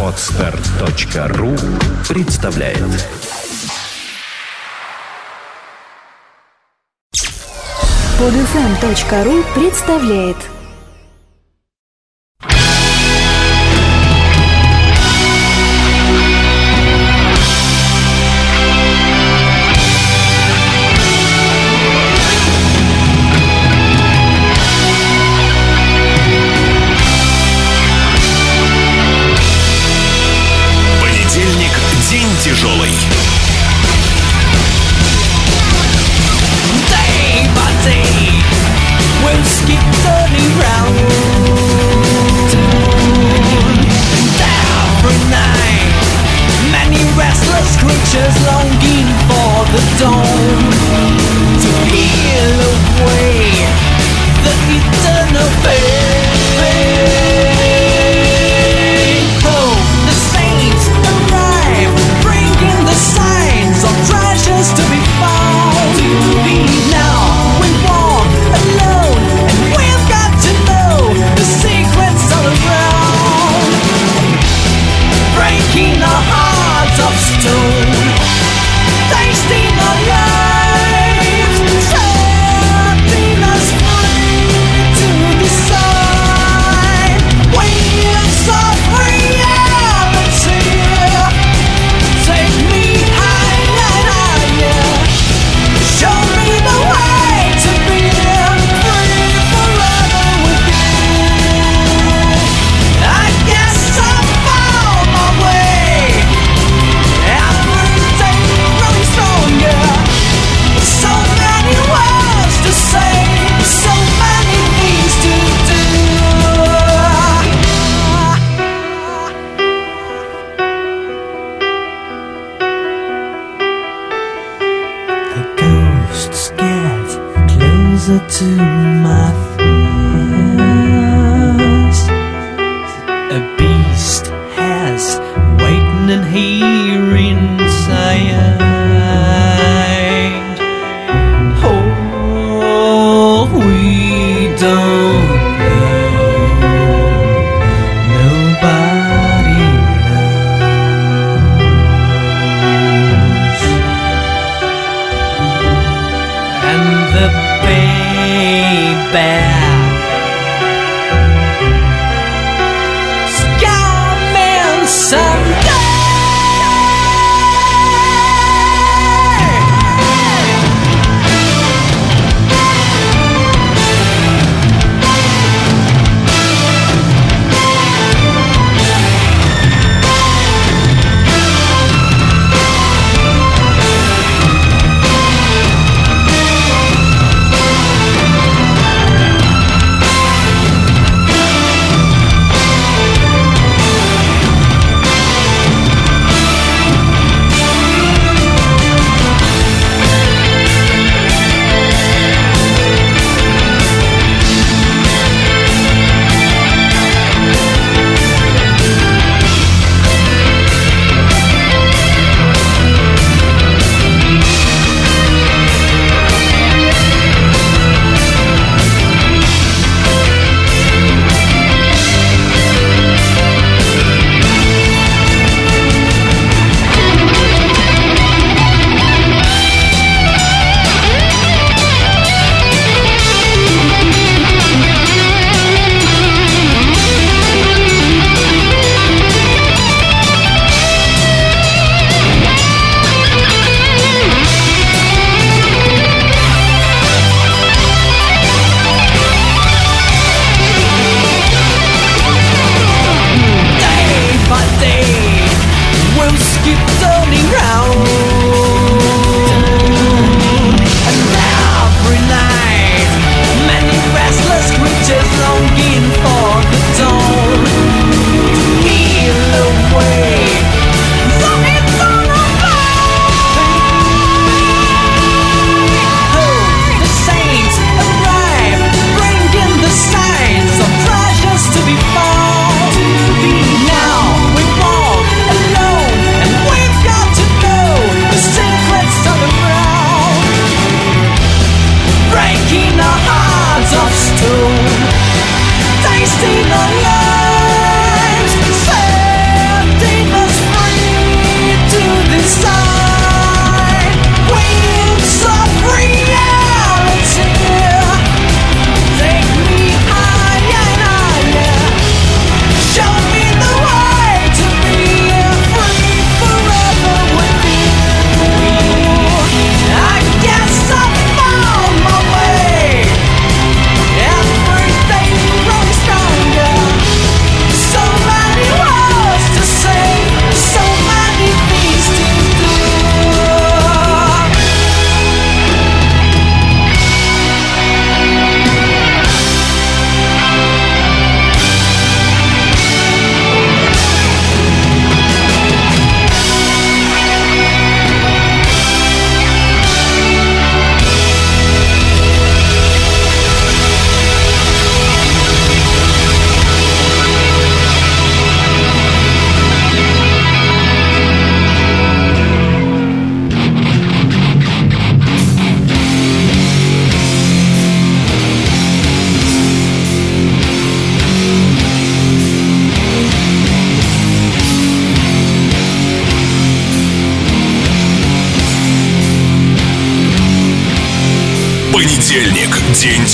Отстар.ру представляет. Подфм.ру представляет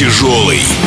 тяжелый.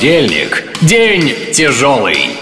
Понедельник – день тяжелый.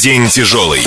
День тяжелый.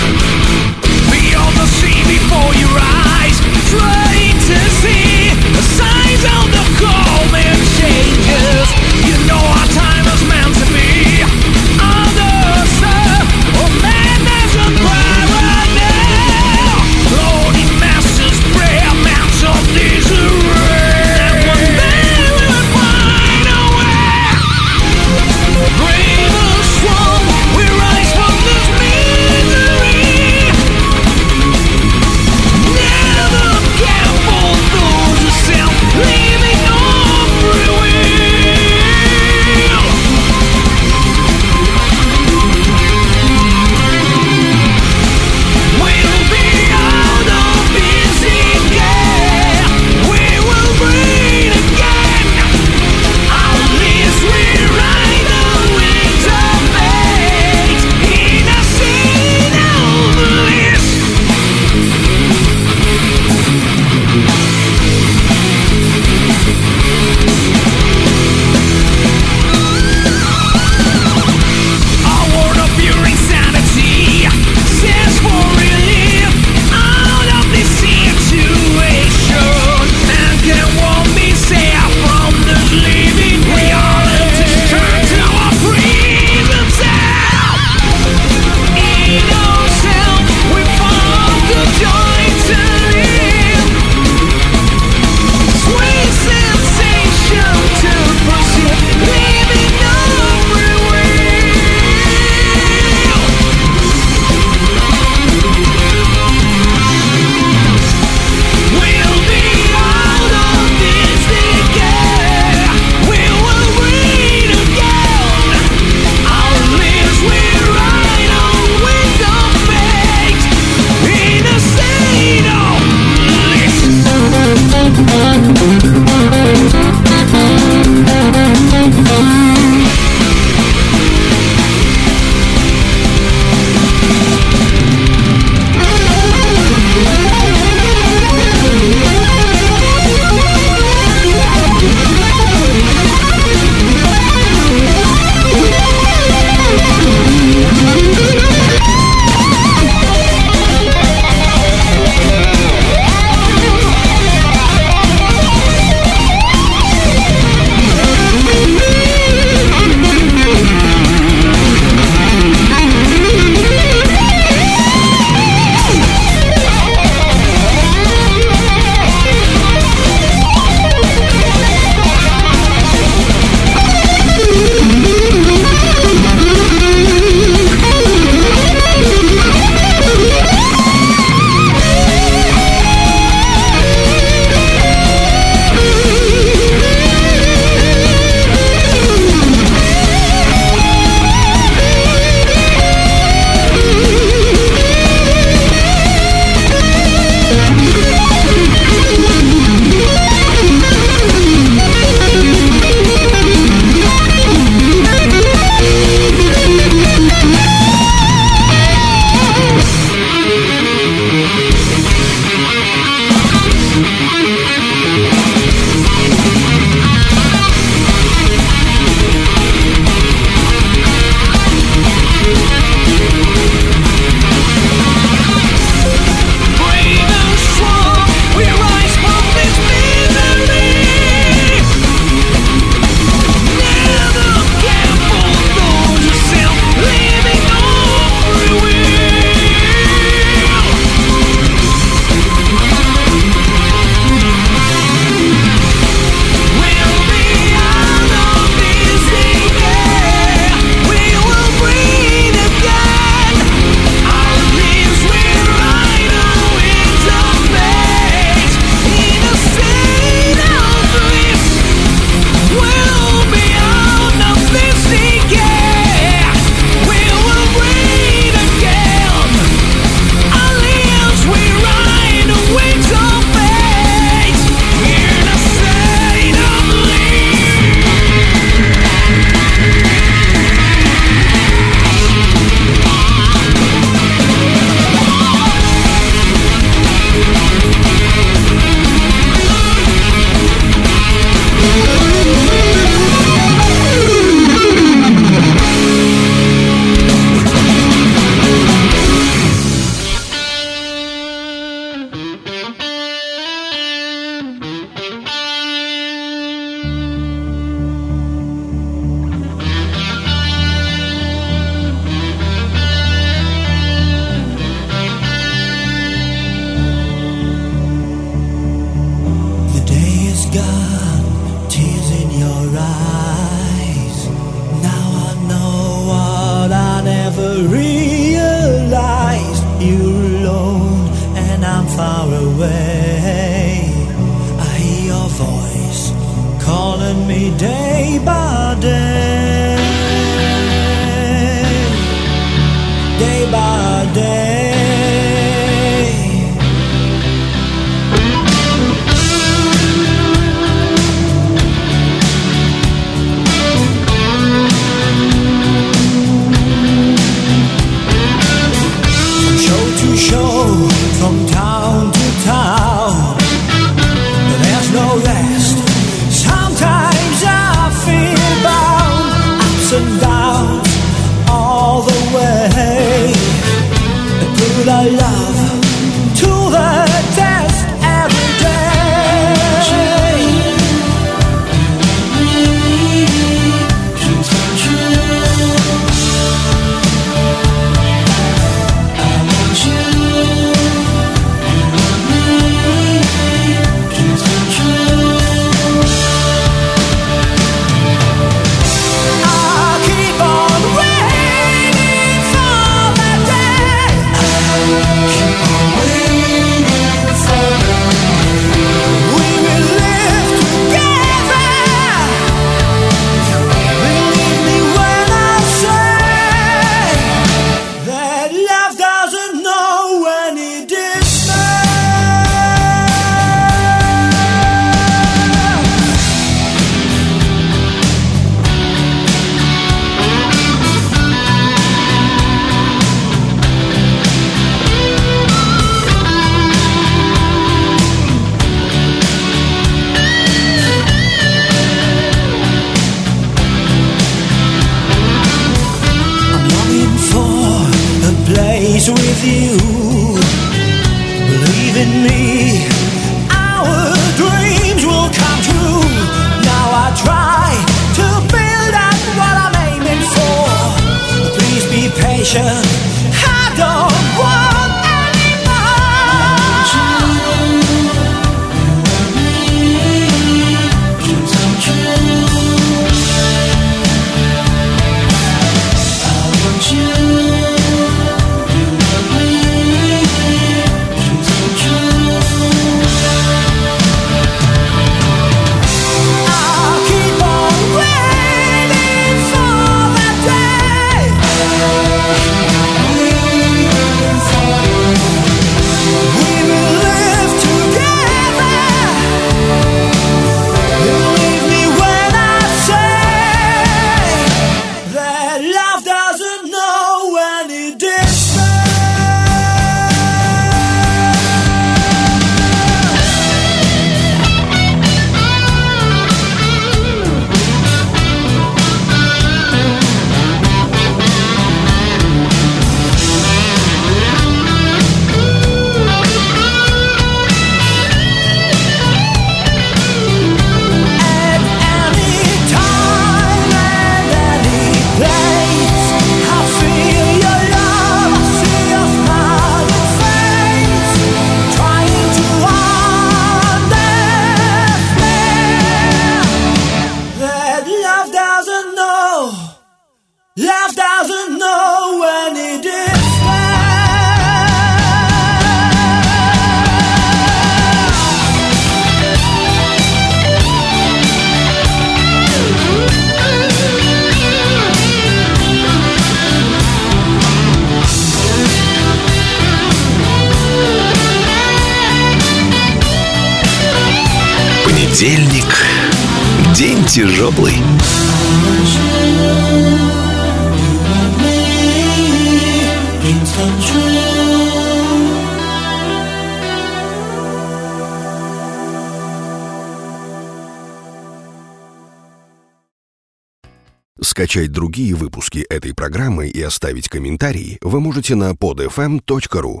скачать другие выпуски этой программы и оставить комментарий вы можете на podfm.ru.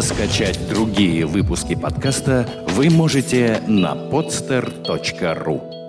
Скачать другие выпуски подкаста вы можете на podster.ru.